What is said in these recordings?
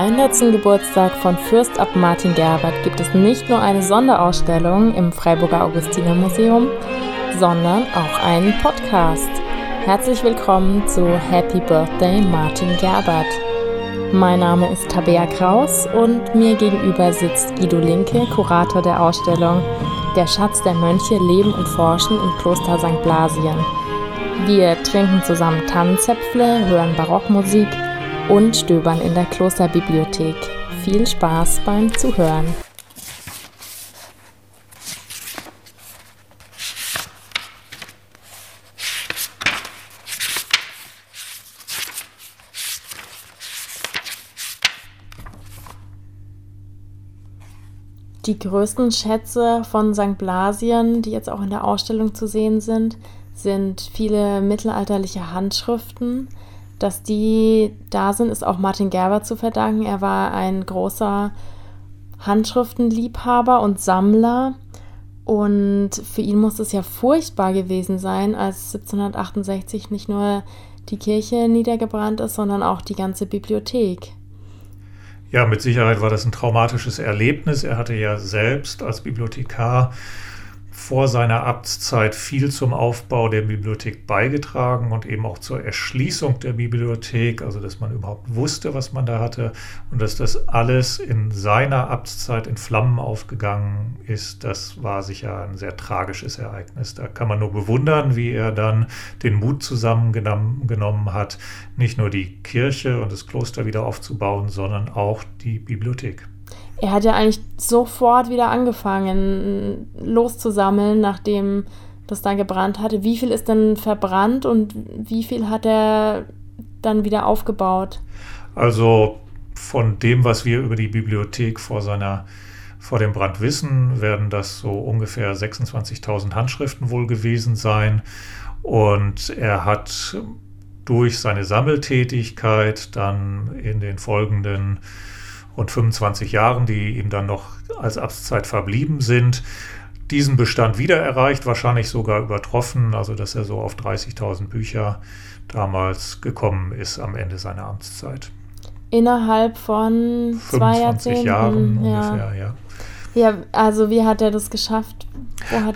300. Geburtstag von Fürst Abt Martin Gerbert gibt es nicht nur eine Sonderausstellung im Freiburger Augustinermuseum, sondern auch einen Podcast. Herzlich willkommen zu Happy Birthday Martin Gerbert. Mein Name ist Tabea Kraus und mir gegenüber sitzt Guido Linke, Kurator der Ausstellung Der Schatz der Mönche Leben und Forschen im Kloster St. Blasien. Wir trinken zusammen Tannenzäpfle, hören Barockmusik und stöbern in der Klosterbibliothek. Viel Spaß beim Zuhören. Die größten Schätze von St. Blasien, die jetzt auch in der Ausstellung zu sehen sind, sind viele mittelalterliche Handschriften. Dass die da sind, ist auch Martin Gerber zu verdanken. Er war ein großer Handschriftenliebhaber und Sammler. Und für ihn muss es ja furchtbar gewesen sein, als 1768 nicht nur die Kirche niedergebrannt ist, sondern auch die ganze Bibliothek. Ja, mit Sicherheit war das ein traumatisches Erlebnis. Er hatte ja selbst als Bibliothekar vor seiner Amtszeit viel zum Aufbau der Bibliothek beigetragen und eben auch zur Erschließung der Bibliothek, also dass man überhaupt wusste, was man da hatte und dass das alles in seiner Amtszeit in Flammen aufgegangen ist, das war sicher ein sehr tragisches Ereignis. Da kann man nur bewundern, wie er dann den Mut zusammengenommen hat, nicht nur die Kirche und das Kloster wieder aufzubauen, sondern auch die Bibliothek er hat ja eigentlich sofort wieder angefangen, loszusammeln, nachdem das da gebrannt hatte. Wie viel ist denn verbrannt und wie viel hat er dann wieder aufgebaut? Also von dem, was wir über die Bibliothek vor seiner vor dem Brand wissen, werden das so ungefähr 26.000 Handschriften wohl gewesen sein. Und er hat durch seine Sammeltätigkeit dann in den folgenden rund 25 Jahren, die ihm dann noch als Amtszeit verblieben sind, diesen Bestand wieder erreicht, wahrscheinlich sogar übertroffen, also dass er so auf 30.000 Bücher damals gekommen ist am Ende seiner Amtszeit. Innerhalb von zwei Jahrzehnten. Jahren ja. ungefähr, ja. Ja, also wie hat er das geschafft?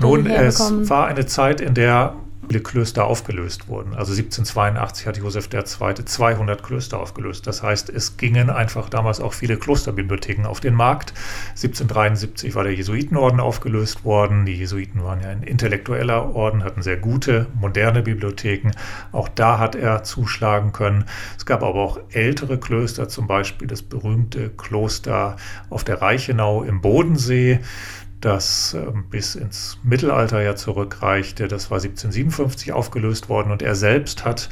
Nun, es war eine Zeit, in der viele Klöster aufgelöst wurden. Also 1782 hat Josef II. 200 Klöster aufgelöst. Das heißt, es gingen einfach damals auch viele Klosterbibliotheken auf den Markt. 1773 war der Jesuitenorden aufgelöst worden. Die Jesuiten waren ja ein intellektueller Orden, hatten sehr gute, moderne Bibliotheken. Auch da hat er zuschlagen können. Es gab aber auch ältere Klöster, zum Beispiel das berühmte Kloster auf der Reichenau im Bodensee das ähm, bis ins Mittelalter ja zurückreichte. Das war 1757 aufgelöst worden und er selbst hat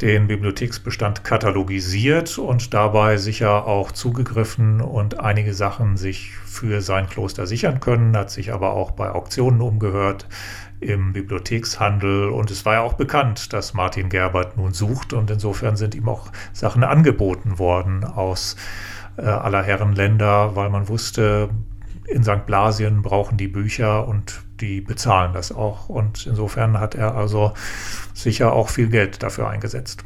den Bibliotheksbestand katalogisiert und dabei sicher auch zugegriffen und einige Sachen sich für sein Kloster sichern können, hat sich aber auch bei Auktionen umgehört im Bibliothekshandel und es war ja auch bekannt, dass Martin Gerbert nun sucht und insofern sind ihm auch Sachen angeboten worden aus äh, aller Herren Länder, weil man wusste, in St. Blasien brauchen die Bücher und die bezahlen das auch. Und insofern hat er also sicher auch viel Geld dafür eingesetzt.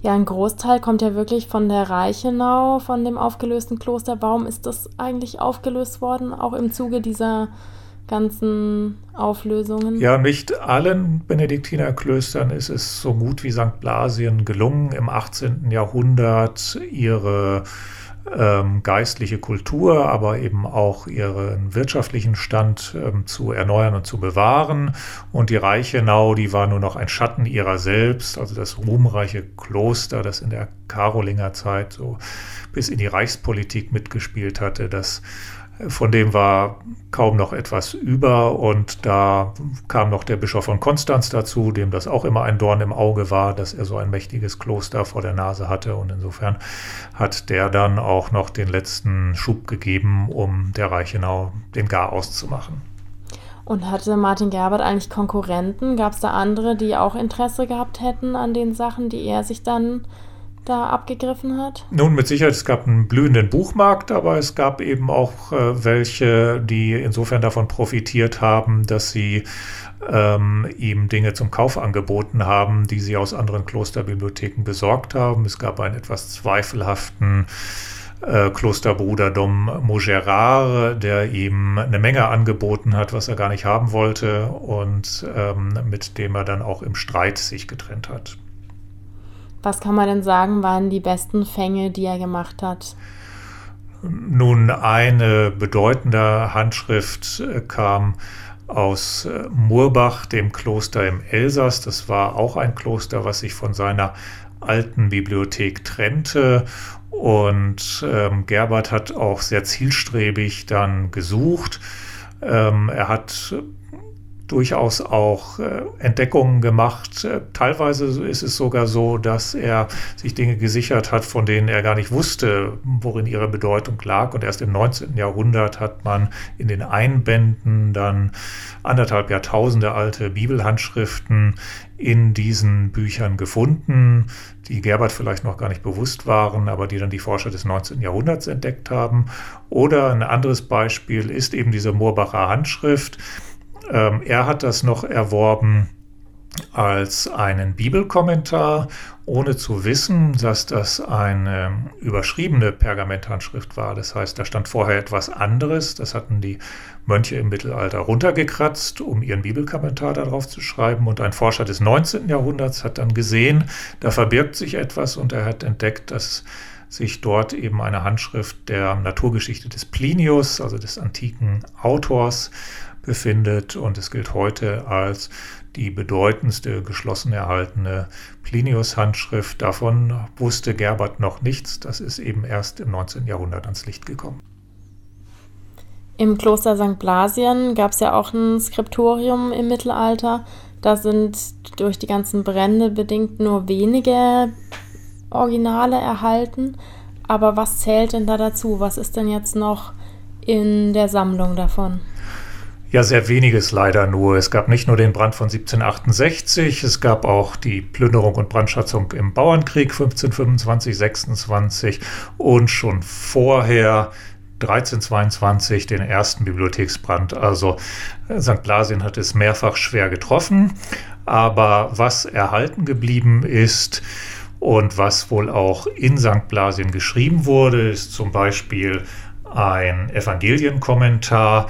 Ja, ein Großteil kommt ja wirklich von der Reichenau, von dem aufgelösten Kloster. Warum ist das eigentlich aufgelöst worden, auch im Zuge dieser ganzen Auflösungen? Ja, nicht allen Benediktinerklöstern ist es so gut wie St. Blasien gelungen, im 18. Jahrhundert ihre ähm, geistliche Kultur, aber eben auch ihren wirtschaftlichen Stand ähm, zu erneuern und zu bewahren. Und die Reichenau, die war nur noch ein Schatten ihrer selbst, also das ruhmreiche Kloster, das in der Karolingerzeit so bis in die Reichspolitik mitgespielt hatte, das von dem war kaum noch etwas über und da kam noch der Bischof von Konstanz dazu, dem das auch immer ein Dorn im Auge war, dass er so ein mächtiges Kloster vor der Nase hatte und insofern hat der dann auch noch den letzten Schub gegeben, um der Reichenau den Garaus zu machen. Und hatte Martin Gerbert eigentlich Konkurrenten? Gab es da andere, die auch Interesse gehabt hätten an den Sachen, die er sich dann da abgegriffen hat? Nun, mit Sicherheit, es gab einen blühenden Buchmarkt, aber es gab eben auch äh, welche, die insofern davon profitiert haben, dass sie ähm, ihm Dinge zum Kauf angeboten haben, die sie aus anderen Klosterbibliotheken besorgt haben. Es gab einen etwas zweifelhaften äh, Klosterbruder Dom Mougerard, der ihm eine Menge angeboten hat, was er gar nicht haben wollte und ähm, mit dem er dann auch im Streit sich getrennt hat. Was kann man denn sagen, waren die besten Fänge, die er gemacht hat? Nun, eine bedeutende Handschrift äh, kam aus äh, Murbach, dem Kloster im Elsass. Das war auch ein Kloster, was sich von seiner alten Bibliothek trennte. Und ähm, Gerbert hat auch sehr zielstrebig dann gesucht. Ähm, er hat durchaus auch äh, Entdeckungen gemacht. Äh, teilweise ist es sogar so, dass er sich Dinge gesichert hat, von denen er gar nicht wusste, worin ihre Bedeutung lag. Und erst im 19. Jahrhundert hat man in den Einbänden dann anderthalb Jahrtausende alte Bibelhandschriften in diesen Büchern gefunden, die Gerbert vielleicht noch gar nicht bewusst waren, aber die dann die Forscher des 19. Jahrhunderts entdeckt haben. Oder ein anderes Beispiel ist eben diese Moorbacher Handschrift ähm, er hat das noch erworben als einen Bibelkommentar, ohne zu wissen, dass das eine überschriebene Pergamenthandschrift war. Das heißt, da stand vorher etwas anderes. Das hatten die Mönche im Mittelalter runtergekratzt, um ihren Bibelkommentar darauf zu schreiben. Und ein Forscher des 19. Jahrhunderts hat dann gesehen, da verbirgt sich etwas und er hat entdeckt, dass sich dort eben eine Handschrift der Naturgeschichte des Plinius, also des antiken Autors, befindet und es gilt heute als die bedeutendste geschlossen erhaltene Plinius-Handschrift. Davon wusste Gerbert noch nichts. Das ist eben erst im 19. Jahrhundert ans Licht gekommen. Im Kloster St. Blasien gab es ja auch ein Skriptorium im Mittelalter. Da sind durch die ganzen Brände bedingt nur wenige Originale erhalten. Aber was zählt denn da dazu? Was ist denn jetzt noch in der Sammlung davon? Ja, sehr weniges leider nur. Es gab nicht nur den Brand von 1768, es gab auch die Plünderung und Brandschatzung im Bauernkrieg 1525, 26 und schon vorher 1322 den ersten Bibliotheksbrand. Also äh, St. Blasien hat es mehrfach schwer getroffen. Aber was erhalten geblieben ist und was wohl auch in St. Blasien geschrieben wurde, ist zum Beispiel ein Evangelienkommentar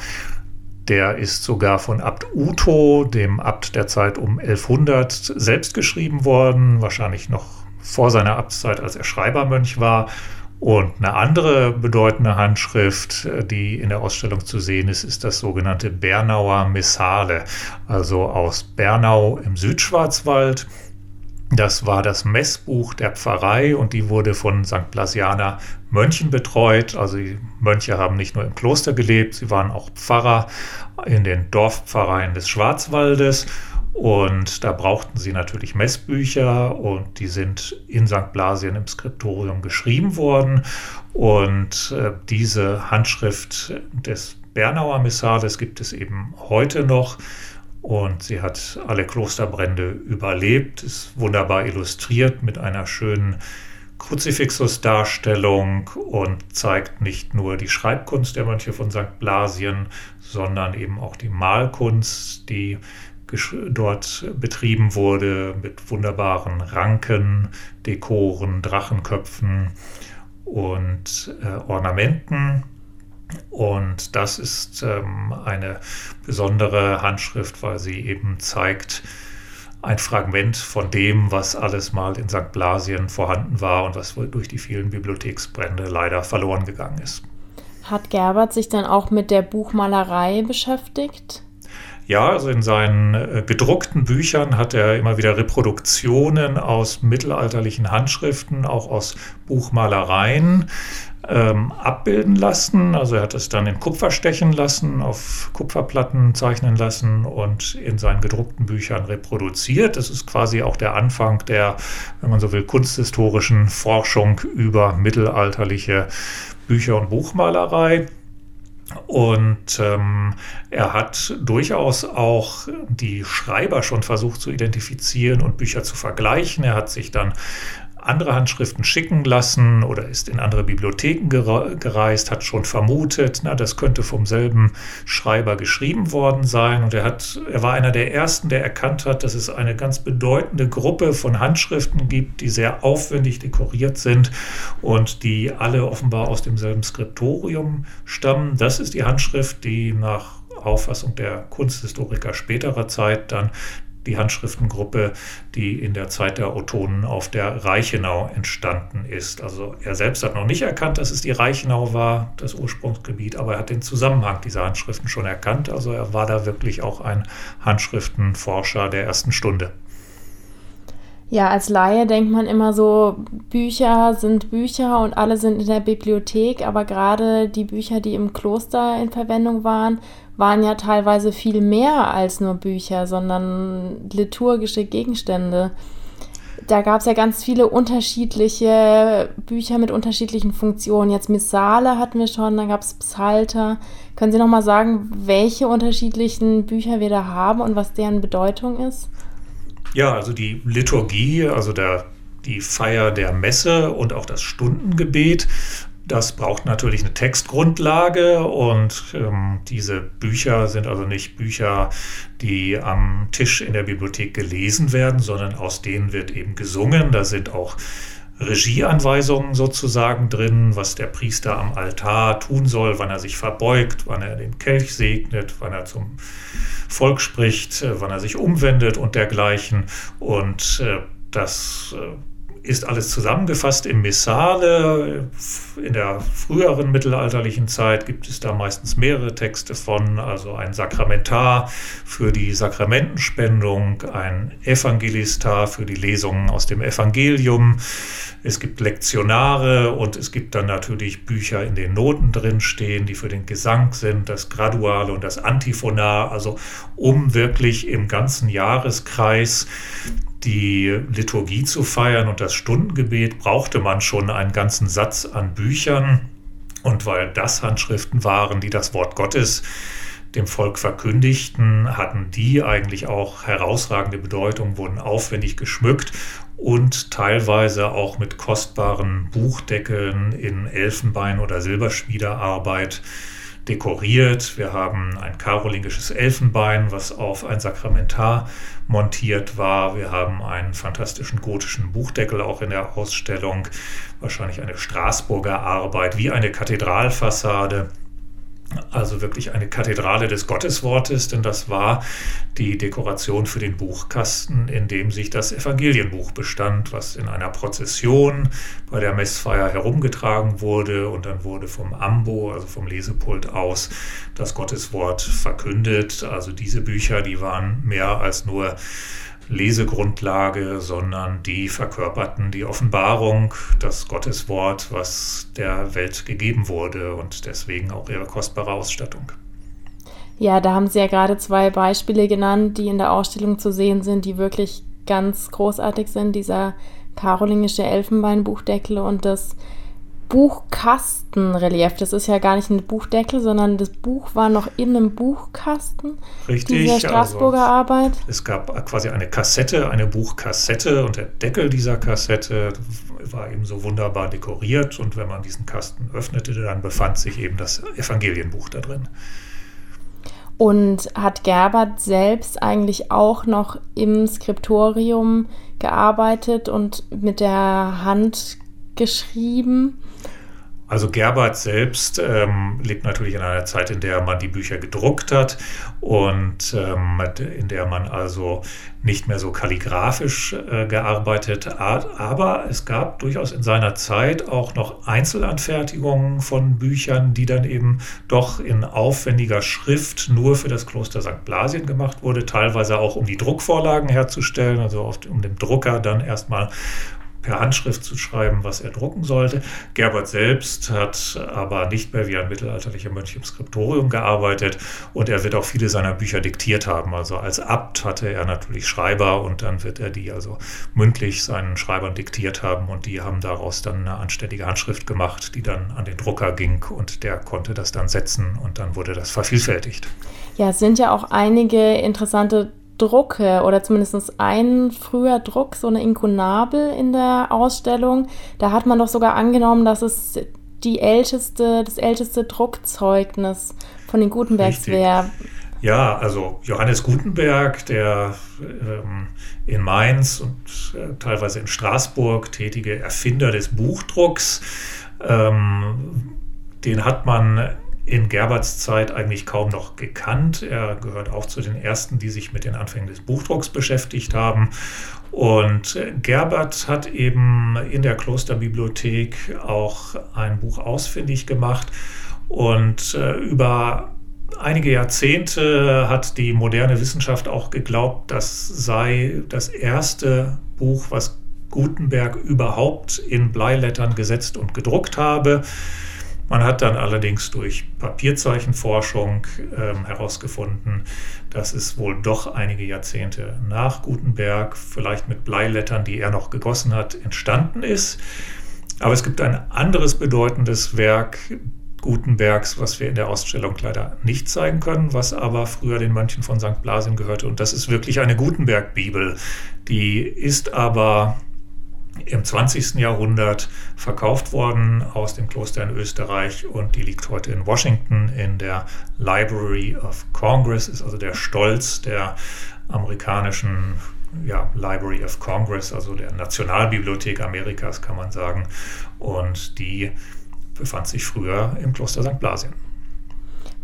der ist sogar von Abt Uto, dem Abt der Zeit um 1100, selbst geschrieben worden, wahrscheinlich noch vor seiner Abtszeit, als er Schreibermönch war. Und eine andere bedeutende Handschrift, die in der Ausstellung zu sehen ist, ist das sogenannte Bernauer Missale, also aus Bernau im Südschwarzwald. Das war das Messbuch der Pfarrei und die wurde von St. Blasianer Mönchen betreut. Also die Mönche haben nicht nur im Kloster gelebt, sie waren auch Pfarrer in den Dorfpfarreien des Schwarzwaldes. Und da brauchten sie natürlich Messbücher und die sind in St. Blasien im Skriptorium geschrieben worden. Und äh, diese Handschrift des Bernauer Missales gibt es eben heute noch. Und sie hat alle Klosterbrände überlebt, ist wunderbar illustriert mit einer schönen Kruzifixus-Darstellung und zeigt nicht nur die Schreibkunst der Mönche von St. Blasien, sondern eben auch die Malkunst, die dort betrieben wurde mit wunderbaren Ranken, Dekoren, Drachenköpfen und äh, Ornamenten. Und das ist ähm, eine besondere Handschrift, weil sie eben zeigt, ein Fragment von dem, was alles mal in St. Blasien vorhanden war und was durch die vielen Bibliotheksbrände leider verloren gegangen ist. Hat Gerbert sich dann auch mit der Buchmalerei beschäftigt? Ja, also in seinen äh, gedruckten Büchern hat er immer wieder Reproduktionen aus mittelalterlichen Handschriften, auch aus Buchmalereien ähm, abbilden lassen. Also er hat es dann in Kupfer stechen lassen, auf Kupferplatten zeichnen lassen und in seinen gedruckten Büchern reproduziert. Das ist quasi auch der Anfang der, wenn man so will, kunsthistorischen Forschung über mittelalterliche Bücher und Buchmalerei. Und ähm, er hat durchaus auch die Schreiber schon versucht zu identifizieren und Bücher zu vergleichen. Er hat sich dann andere Handschriften schicken lassen oder ist in andere Bibliotheken gereist, hat schon vermutet, na, das könnte vom selben Schreiber geschrieben worden sein. Und er, hat, er war einer der ersten, der erkannt hat, dass es eine ganz bedeutende Gruppe von Handschriften gibt, die sehr aufwendig dekoriert sind und die alle offenbar aus demselben Skriptorium stammen. Das ist die Handschrift, die nach Auffassung der Kunsthistoriker späterer Zeit dann die Handschriftengruppe, die in der Zeit der Ottonen auf der Reichenau entstanden ist. Also er selbst hat noch nicht erkannt, dass es die Reichenau war, das Ursprungsgebiet, aber er hat den Zusammenhang dieser Handschriften schon erkannt. Also er war da wirklich auch ein Handschriftenforscher der ersten Stunde. Ja, als Laie denkt man immer so, Bücher sind Bücher und alle sind in der Bibliothek, aber gerade die Bücher, die im Kloster in Verwendung waren, waren ja teilweise viel mehr als nur Bücher, sondern liturgische Gegenstände. Da gab es ja ganz viele unterschiedliche Bücher mit unterschiedlichen Funktionen. Jetzt Missale hatten wir schon, dann gab es Psalter. Können Sie noch mal sagen, welche unterschiedlichen Bücher wir da haben und was deren Bedeutung ist? Ja, also die Liturgie, also der, die Feier der Messe und auch das Stundengebet das braucht natürlich eine Textgrundlage und ähm, diese Bücher sind also nicht Bücher, die am Tisch in der Bibliothek gelesen werden, sondern aus denen wird eben gesungen. Da sind auch Regieanweisungen sozusagen drin, was der Priester am Altar tun soll, wann er sich verbeugt, wann er den Kelch segnet, wann er zum Volk spricht, äh, wann er sich umwendet und dergleichen. Und äh, das äh, ist alles zusammengefasst im Missale. In der früheren mittelalterlichen Zeit gibt es da meistens mehrere Texte von, also ein Sakramentar für die Sakramentenspendung, ein Evangelistar für die Lesungen aus dem Evangelium. Es gibt Lektionare und es gibt dann natürlich Bücher, in denen Noten drinstehen, die für den Gesang sind, das Graduale und das Antiphonar, also um wirklich im ganzen Jahreskreis die Liturgie zu feiern und das Stundengebet brauchte man schon einen ganzen Satz an Büchern. Und weil das Handschriften waren, die das Wort Gottes dem Volk verkündigten, hatten die eigentlich auch herausragende Bedeutung, wurden aufwendig geschmückt und teilweise auch mit kostbaren Buchdeckeln in Elfenbein- oder Silberschmiedearbeit dekoriert. Wir haben ein karolingisches Elfenbein, was auf ein Sakramentar montiert war. Wir haben einen fantastischen gotischen Buchdeckel auch in der Ausstellung. Wahrscheinlich eine Straßburger Arbeit wie eine Kathedralfassade. Also wirklich eine Kathedrale des Gotteswortes, denn das war die Dekoration für den Buchkasten, in dem sich das Evangelienbuch bestand, was in einer Prozession bei der Messfeier herumgetragen wurde und dann wurde vom Ambo, also vom Lesepult aus, das Gotteswort verkündet. Also diese Bücher, die waren mehr als nur Lesegrundlage, sondern die verkörperten die Offenbarung, das Gotteswort, was der Welt gegeben wurde und deswegen auch ihre kostbare Ausstattung. Ja, da haben Sie ja gerade zwei Beispiele genannt, die in der Ausstellung zu sehen sind, die wirklich ganz großartig sind. Dieser karolingische Elfenbeinbuchdeckel und das Buchkastenrelief. Das ist ja gar nicht ein Buchdeckel, sondern das Buch war noch in einem Buchkasten. Richtig. Dieser Straßburger also, Arbeit. Es gab quasi eine Kassette, eine Buchkassette und der Deckel dieser Kassette war eben so wunderbar dekoriert und wenn man diesen Kasten öffnete, dann befand sich eben das Evangelienbuch da drin. Und hat Gerbert selbst eigentlich auch noch im Skriptorium gearbeitet und mit der Hand geschrieben? Also Gerbert selbst ähm, lebt natürlich in einer Zeit, in der man die Bücher gedruckt hat und ähm, in der man also nicht mehr so kalligrafisch äh, gearbeitet hat. Aber es gab durchaus in seiner Zeit auch noch Einzelanfertigungen von Büchern, die dann eben doch in aufwendiger Schrift nur für das Kloster St. Blasien gemacht wurde, teilweise auch um die Druckvorlagen herzustellen, also oft um dem Drucker dann erstmal per Handschrift zu schreiben, was er drucken sollte. Gerbert selbst hat aber nicht mehr wie ein mittelalterlicher Mönch im Skriptorium gearbeitet und er wird auch viele seiner Bücher diktiert haben. Also als Abt hatte er natürlich Schreiber und dann wird er die also mündlich seinen Schreibern diktiert haben und die haben daraus dann eine anständige Handschrift gemacht, die dann an den Drucker ging und der konnte das dann setzen und dann wurde das vervielfältigt. Ja, es sind ja auch einige interessante Drucke oder zumindest ein früher Druck, so eine Inkunabel in der Ausstellung. Da hat man doch sogar angenommen, dass es die älteste, das älteste Druckzeugnis von den Gutenbergs wäre. Ja, also Johannes Gutenberg, der ähm, in Mainz und äh, teilweise in Straßburg tätige Erfinder des Buchdrucks, ähm, den hat man in Gerberts Zeit eigentlich kaum noch gekannt. Er gehört auch zu den ersten, die sich mit den Anfängen des Buchdrucks beschäftigt haben. Und Gerbert hat eben in der Klosterbibliothek auch ein Buch ausfindig gemacht und äh, über einige Jahrzehnte hat die moderne Wissenschaft auch geglaubt, das sei das erste Buch, was Gutenberg überhaupt in Bleilettern gesetzt und gedruckt habe. Man hat dann allerdings durch Papierzeichenforschung ähm, herausgefunden, dass es wohl doch einige Jahrzehnte nach Gutenberg, vielleicht mit Bleilettern, die er noch gegossen hat, entstanden ist. Aber es gibt ein anderes bedeutendes Werk Gutenbergs, was wir in der Ausstellung leider nicht zeigen können, was aber früher den Mönchen von St. Blasien gehörte. Und das ist wirklich eine Gutenberg-Bibel. Die ist aber im 20. Jahrhundert verkauft worden aus dem Kloster in Österreich und die liegt heute in Washington in der Library of Congress, ist also der Stolz der amerikanischen ja, Library of Congress, also der Nationalbibliothek Amerikas, kann man sagen. Und die befand sich früher im Kloster St. Blasien.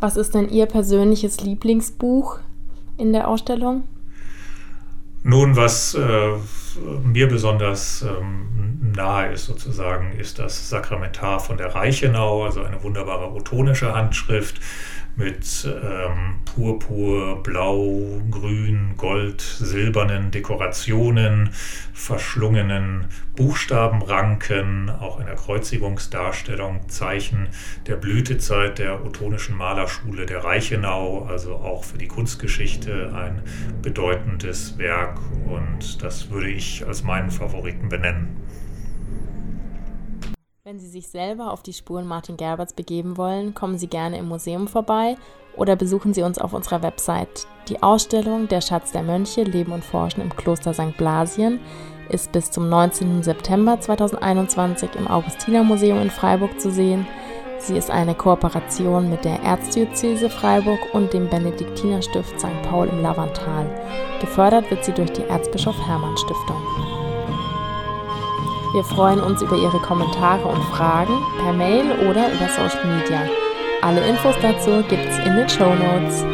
Was ist denn Ihr persönliches Lieblingsbuch in der Ausstellung? Nun, was äh, mir besonders ähm, nahe ist sozusagen, ist das Sakramentar von der Reichenau, also eine wunderbare otonische Handschrift mit ähm, Purpur, Blau, Grün, Gold, silbernen Dekorationen, verschlungenen Buchstabenranken, auch in der Kreuzigungsdarstellung Zeichen der Blütezeit der otonischen Malerschule der Reichenau, also auch für die Kunstgeschichte ein bedeutendes Werk und das würde ich als meinen Favoriten benennen. Wenn Sie sich selber auf die Spuren Martin Gerberts begeben wollen, kommen Sie gerne im Museum vorbei oder besuchen Sie uns auf unserer Website. Die Ausstellung Der Schatz der Mönche Leben und Forschen im Kloster St. Blasien ist bis zum 19. September 2021 im Augustinermuseum in Freiburg zu sehen. Sie ist eine Kooperation mit der Erzdiözese Freiburg und dem Benediktinerstift St. Paul im Lavantal. Gefördert wird sie durch die Erzbischof Hermann Stiftung. Wir freuen uns über Ihre Kommentare und Fragen per Mail oder über Social Media. Alle Infos dazu gibt's in den Show Notes.